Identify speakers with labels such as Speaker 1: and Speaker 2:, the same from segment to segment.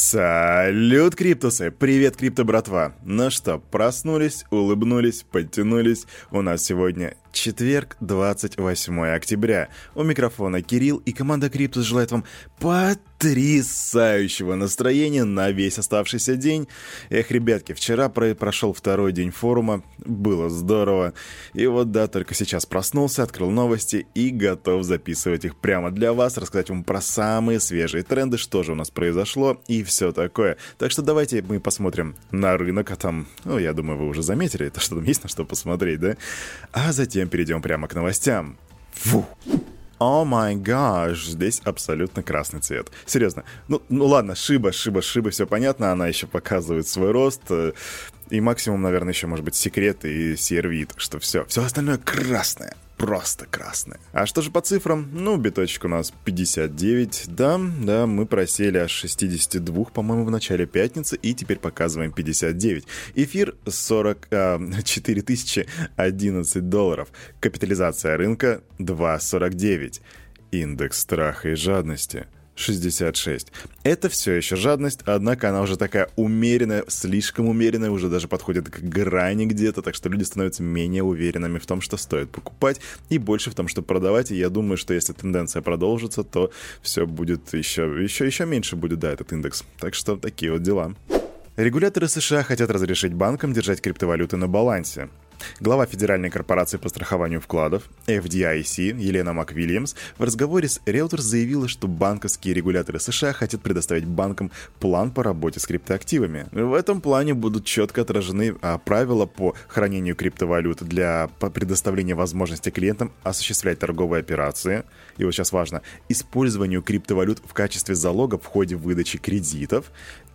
Speaker 1: Салют, Криптусы! Привет, Крипто братва! Ну что, проснулись, улыбнулись, подтянулись. У нас сегодня четверг, 28 октября. У микрофона Кирилл и команда Криптус желает вам потрясающего настроения на весь оставшийся день. Эх, ребятки, вчера про прошел второй день форума, было здорово. И вот да, только сейчас проснулся, открыл новости и готов записывать их прямо для вас, рассказать вам про самые свежие тренды, что же у нас произошло и все такое. Так что давайте мы посмотрим на рынок, а там, ну, я думаю, вы уже заметили, это что там есть на что посмотреть, да? А затем перейдем прямо к новостям. Фу. О май гаш, здесь абсолютно красный цвет. Серьезно. Ну, ну ладно, шиба, шиба, шиба, все понятно, она еще показывает свой рост. Э, и максимум, наверное, еще может быть секрет и сервит, что все. Все остальное красное просто красная. А что же по цифрам? Ну, биточек у нас 59. Да, да, мы просели аж 62, по-моему, в начале пятницы, и теперь показываем 59. Эфир 40, а, 4011 долларов. Капитализация рынка 2,49. Индекс страха и жадности – 66. Это все еще жадность, однако она уже такая умеренная, слишком умеренная, уже даже подходит к грани где-то, так что люди становятся менее уверенными в том, что стоит покупать, и больше в том, что продавать. И я думаю, что если тенденция продолжится, то все будет еще, еще, еще меньше будет, да, этот индекс. Так что такие вот дела. Регуляторы США хотят разрешить банкам держать криптовалюты на балансе. Глава Федеральной корпорации по страхованию вкладов FDIC Елена МакВильямс в разговоре с Reuters заявила, что банковские регуляторы США хотят предоставить банкам план по работе с криптоактивами. В этом плане будут четко отражены а, правила по хранению криптовалют для предоставления возможности клиентам осуществлять торговые операции. И вот сейчас важно, использованию криптовалют в качестве залога в ходе выдачи кредитов,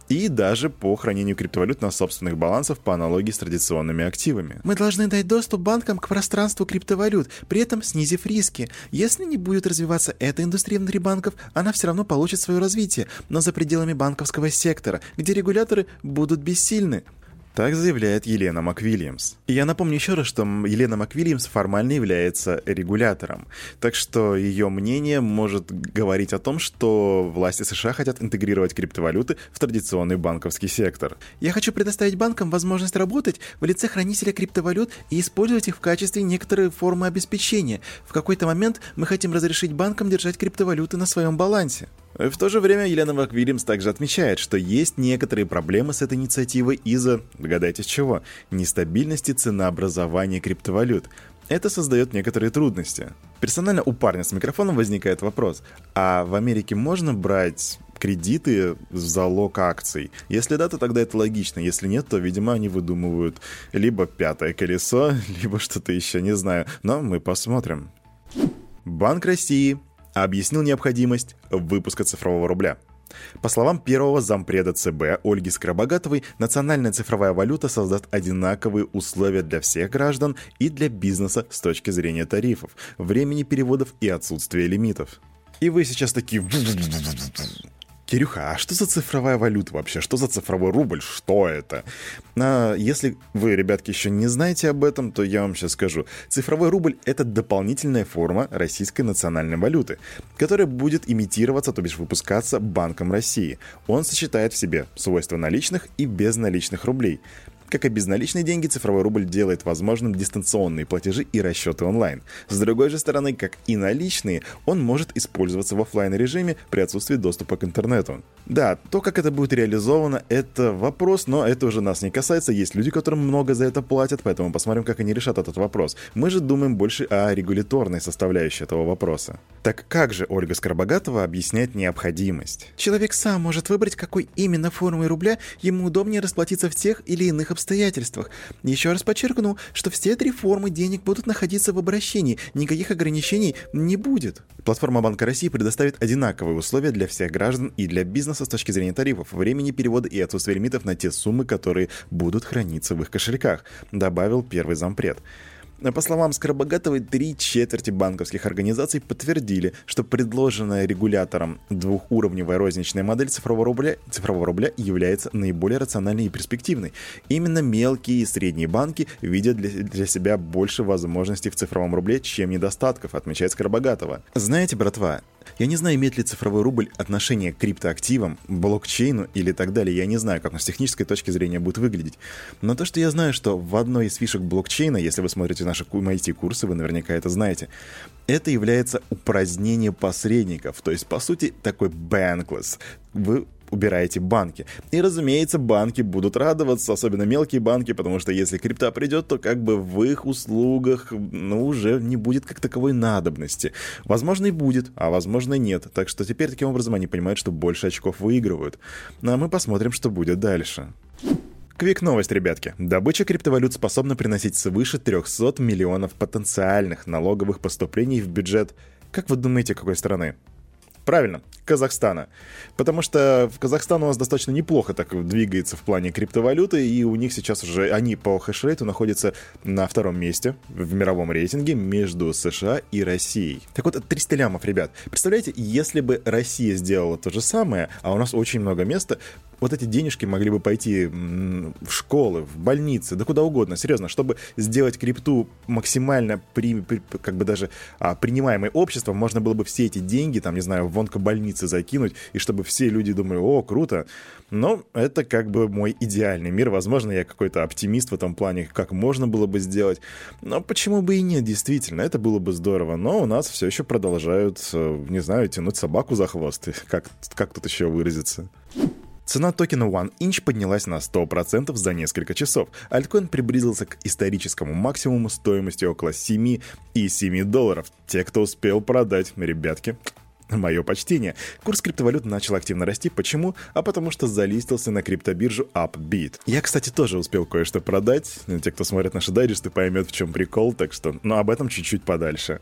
Speaker 1: и даже по хранению криптовалют на собственных балансах по аналогии с традиционными активами.
Speaker 2: Мы должны дать доступ банкам к пространству криптовалют, при этом снизив риски. Если не будет развиваться эта индустрия внутри банков, она все равно получит свое развитие, но за пределами банковского сектора, где регуляторы будут бессильны.
Speaker 1: Так заявляет Елена МакВильямс. И я напомню еще раз, что Елена МакВильямс формально является регулятором. Так что ее мнение может говорить о том, что власти США хотят интегрировать криптовалюты в традиционный банковский сектор.
Speaker 2: Я хочу предоставить банкам возможность работать в лице хранителя криптовалют и использовать их в качестве некоторой формы обеспечения. В какой-то момент мы хотим разрешить банкам держать криптовалюты на своем балансе.
Speaker 1: В то же время Елена МакВильямс также отмечает, что есть некоторые проблемы с этой инициативой из-за, догадайтесь чего, нестабильности ценообразования криптовалют. Это создает некоторые трудности. Персонально у парня с микрофоном возникает вопрос, а в Америке можно брать кредиты в залог акций? Если да, то тогда это логично. Если нет, то, видимо, они выдумывают либо пятое колесо, либо что-то еще, не знаю. Но мы посмотрим. Банк России объяснил необходимость выпуска цифрового рубля. По словам первого зампреда ЦБ Ольги Скоробогатовой, национальная цифровая валюта создаст одинаковые условия для всех граждан и для бизнеса с точки зрения тарифов, времени переводов и отсутствия лимитов. И вы сейчас такие... Кирюха, а что за цифровая валюта вообще? Что за цифровой рубль? Что это? А, если вы, ребятки, еще не знаете об этом, то я вам сейчас скажу. Цифровой рубль — это дополнительная форма российской национальной валюты, которая будет имитироваться, то бишь выпускаться Банком России. Он сочетает в себе свойства наличных и безналичных рублей. Как и безналичные деньги, цифровой рубль делает возможным дистанционные платежи и расчеты онлайн. С другой же стороны, как и наличные, он может использоваться в офлайн режиме при отсутствии доступа к интернету. Да, то, как это будет реализовано, это вопрос, но это уже нас не касается. Есть люди, которым много за это платят, поэтому посмотрим, как они решат этот вопрос. Мы же думаем больше о регуляторной составляющей этого вопроса. Так как же Ольга Скоробогатова объясняет необходимость?
Speaker 2: Человек сам может выбрать, какой именно формой рубля ему удобнее расплатиться в тех или иных обстоятельствах обстоятельствах. Еще раз подчеркну, что все три формы денег будут находиться в обращении, никаких ограничений не будет.
Speaker 1: Платформа Банка России предоставит одинаковые условия для всех граждан и для бизнеса с точки зрения тарифов, времени перевода и отсутствия лимитов на те суммы, которые будут храниться в их кошельках, добавил первый зампред. По словам Скоробогатовой, три четверти банковских организаций подтвердили, что предложенная регулятором двухуровневая розничная модель цифрового рубля, цифрового рубля является наиболее рациональной и перспективной. Именно мелкие и средние банки видят для, для себя больше возможностей в цифровом рубле, чем недостатков, отмечает Скоробогатова. Знаете, братва, Я не знаю, имеет ли цифровой рубль отношение к криптоактивам, блокчейну или так далее. Я не знаю, как он с технической точки зрения будет выглядеть. Но то, что я знаю, что в одной из фишек блокчейна, если вы смотрите наши MIT-курсы, вы наверняка это знаете, это является упразднение посредников. То есть, по сути, такой bankless. Вы убираете банки. И, разумеется, банки будут радоваться, особенно мелкие банки, потому что если крипта придет, то как бы в их услугах, ну, уже не будет как таковой надобности. Возможно, и будет, а возможно, и нет. Так что теперь таким образом они понимают, что больше очков выигрывают. Ну, а мы посмотрим, что будет дальше. Квик новость, ребятки. Добыча криптовалют способна приносить свыше 300 миллионов потенциальных налоговых поступлений в бюджет. Как вы думаете, какой страны? Правильно, Казахстана. Потому что в Казахстан у нас достаточно неплохо так двигается в плане криптовалюты, и у них сейчас уже, они по хешрейту находятся на втором месте в мировом рейтинге между США и Россией. Так вот, 300 лямов, ребят. Представляете, если бы Россия сделала то же самое, а у нас очень много места, вот эти денежки могли бы пойти в школы, в больницы, да куда угодно, серьезно, чтобы сделать крипту максимально при, при, как бы даже а, принимаемой обществом, можно было бы все эти деньги, там, не знаю, в онкобольницы закинуть, и чтобы все люди думали, о, круто. Но это как бы мой идеальный мир. Возможно, я какой-то оптимист в этом плане, как можно было бы сделать. Но почему бы и нет, действительно, это было бы здорово. Но у нас все еще продолжают, э, не знаю, тянуть собаку за хвост. Как, как тут еще выразиться? Цена токена OneInch поднялась на 100% за несколько часов. Альткоин приблизился к историческому максимуму стоимостью около 7,7 долларов. Те, кто успел продать, ребятки, Мое почтение. Курс криптовалют начал активно расти. Почему? А потому что залистился на криптобиржу Upbeat. Я, кстати, тоже успел кое-что продать. Те, кто смотрит наши дайджесты, поймет, в чем прикол, так что... Но об этом чуть-чуть подальше.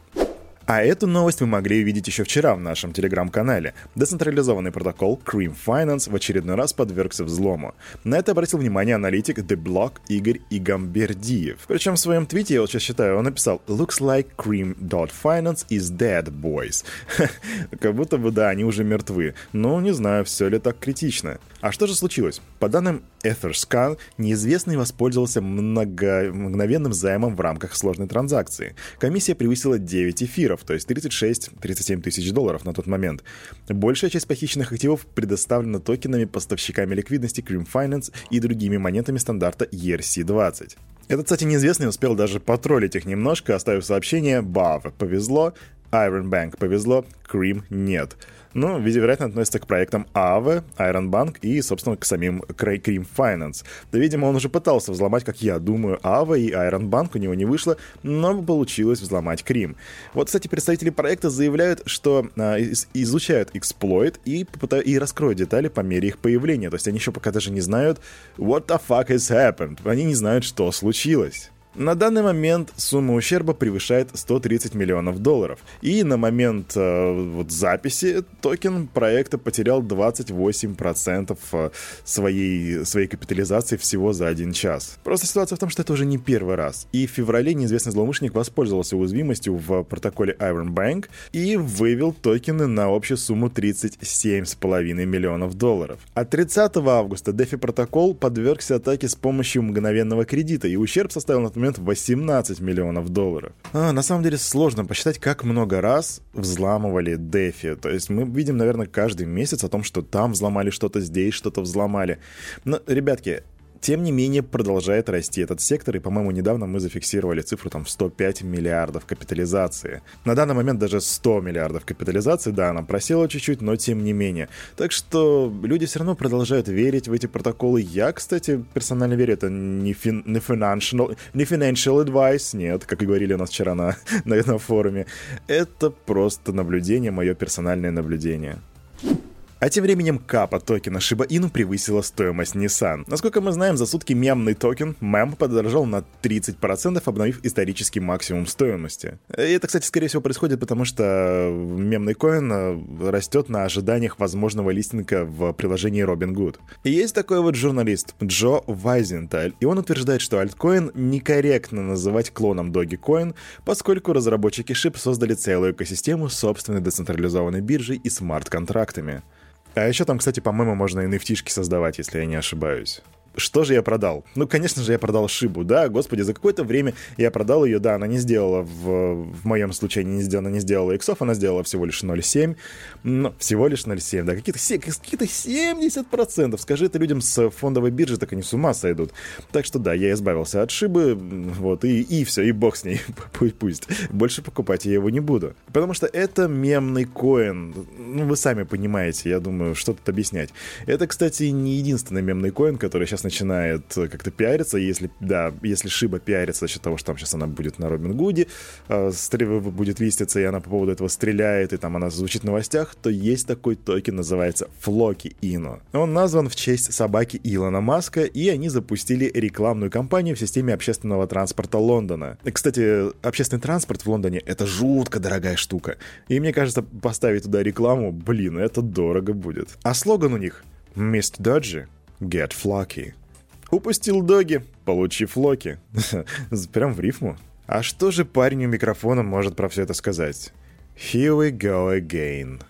Speaker 1: А эту новость вы могли увидеть еще вчера в нашем телеграм-канале. Децентрализованный протокол Cream Finance в очередной раз подвергся взлому. На это обратил внимание аналитик The Block Игорь Игамбердиев. Причем в своем твите, я вот сейчас считаю, он написал «Looks like Cream.finance is dead, boys». как будто бы, да, они уже мертвы. Но не знаю, все ли так критично. А что же случилось? По данным Etherscan, неизвестный воспользовался много... мгновенным займом в рамках сложной транзакции. Комиссия превысила 9 эфиров, то есть 36-37 тысяч долларов на тот момент. Большая часть похищенных активов предоставлена токенами поставщиками ликвидности Cream Finance и другими монетами стандарта ERC-20. Этот, кстати, неизвестный успел даже потроллить их немножко, оставив сообщение «Бав, повезло», «Iron Bank повезло», «Cream нет». Ну, вероятно, относится к проектам Aave, Iron Bank и, собственно, к самим Cream Finance. Да, видимо, он уже пытался взломать, как я думаю, Aave и Iron Bank, у него не вышло, но получилось взломать Cream. Вот, кстати, представители проекта заявляют, что а, изучают эксплойт и, и раскроют детали по мере их появления. То есть они еще пока даже не знают what the fuck has happened. Они не знают, что случилось. На данный момент сумма ущерба превышает 130 миллионов долларов. И на момент э, вот, записи токен проекта потерял 28% э, своей, своей капитализации всего за один час. Просто ситуация в том, что это уже не первый раз. И в феврале неизвестный злоумышленник воспользовался уязвимостью в протоколе Iron Bank и вывел токены на общую сумму 37,5 миллионов долларов. А 30 августа DeFi протокол подвергся атаке с помощью мгновенного кредита, и ущерб составил на момент 18 миллионов долларов. А, на самом деле сложно посчитать, как много раз взламывали DeFi. То есть мы видим, наверное, каждый месяц о том, что там взломали что-то, здесь что-то взломали. Но, ребятки, тем не менее, продолжает расти этот сектор, и, по-моему, недавно мы зафиксировали цифру там в 105 миллиардов капитализации. На данный момент даже 100 миллиардов капитализации, да, она просела чуть-чуть, но тем не менее. Так что люди все равно продолжают верить в эти протоколы. Я, кстати, персонально верю, это не, фин, не, financial, не financial advice, нет, как и говорили у нас вчера на, на, на форуме. Это просто наблюдение, мое персональное наблюдение. А тем временем капа токена Shiba Inu превысила стоимость Nissan. Насколько мы знаем, за сутки мемный токен мем подорожал на 30%, обновив исторический максимум стоимости. И это, кстати, скорее всего происходит, потому что мемный коин э, растет на ожиданиях возможного листинга в приложении Robinhood. И есть такой вот журналист Джо Вайзенталь, и он утверждает, что альткоин некорректно называть клоном Dogecoin, поскольку разработчики SHIB создали целую экосистему собственной децентрализованной биржей и смарт-контрактами. А еще там, кстати, по-моему, можно NFT создавать, если я не ошибаюсь. Что же я продал? Ну, конечно же, я продал шибу, да, господи, за какое-то время я продал ее, да, она не сделала, в, в моем случае не сделала, не сделала иксов, она сделала всего лишь 0,7, но всего лишь 0,7, да, какие-то какие 70%, скажи это людям с фондовой биржи, так они с ума сойдут. Так что да, я избавился от шибы, вот, и, и все, и бог с ней, пусть, пусть. Больше покупать я его не буду. Потому что это мемный коин, ну, вы сами понимаете, я думаю, что тут объяснять. Это, кстати, не единственный мемный коин, который сейчас начинает как-то пиариться, если, да, если Шиба пиарится за счет того, что там сейчас она будет на Робин Гуде, э, будет листиться, и она по поводу этого стреляет, и там она звучит в новостях, то есть такой токен, называется Флоки Ино. Он назван в честь собаки Илона Маска, и они запустили рекламную кампанию в системе общественного транспорта Лондона. Кстати, общественный транспорт в Лондоне — это жутко дорогая штука. И мне кажется, поставить туда рекламу, блин, это дорого будет. А слоган у них «Mr. Dodgy, get flocky». Упустил доги, получи флоки. Прям в рифму. А что же парень у микрофона может про все это сказать? Here we go again.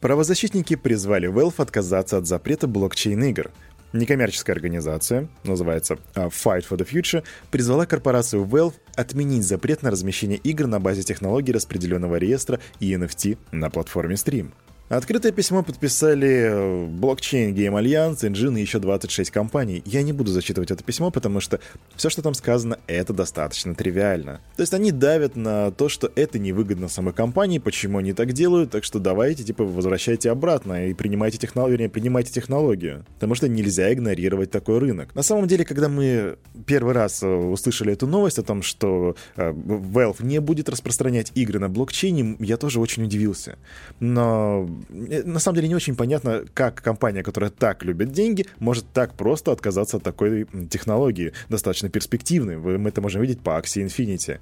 Speaker 1: Правозащитники призвали Valve отказаться от запрета блокчейн-игр. Некоммерческая организация, называется а, Fight for the Future, призвала корпорацию Valve отменить запрет на размещение игр на базе технологий распределенного реестра и NFT на платформе Stream. Открытое письмо подписали э, блокчейн Game Alliance, Engine и еще 26 компаний. Я не буду зачитывать это письмо, потому что все, что там сказано, это достаточно тривиально. То есть они давят на то, что это невыгодно самой компании, почему они так делают, так что давайте, типа, возвращайте обратно и принимайте технологию, вернее, принимайте технологию. Потому что нельзя игнорировать такой рынок. На самом деле, когда мы первый раз э, услышали эту новость о том, что э, Valve не будет распространять игры на блокчейне, я тоже очень удивился. Но на самом деле не очень понятно, как компания, которая так любит деньги, может так просто отказаться от такой технологии, достаточно перспективной. Мы это можем видеть по Axie Infinity.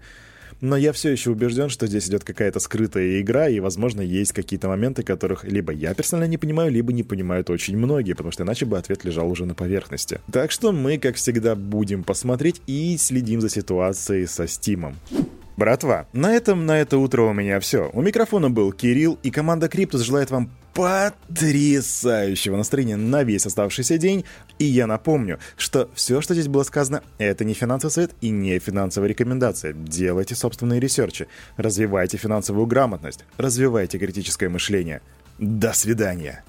Speaker 1: Но я все еще убежден, что здесь идет какая-то скрытая игра, и, возможно, есть какие-то моменты, которых либо я персонально не понимаю, либо не понимают очень многие, потому что иначе бы ответ лежал уже на поверхности. Так что мы, как всегда, будем посмотреть и следим за ситуацией со Стимом. Братва, на этом на это утро у меня все. У микрофона был Кирилл, и команда Криптус желает вам потрясающего настроения на весь оставшийся день. И я напомню, что все, что здесь было сказано, это не финансовый совет и не финансовая рекомендация. Делайте собственные research и, развивайте финансовую грамотность, развивайте критическое мышление. До свидания.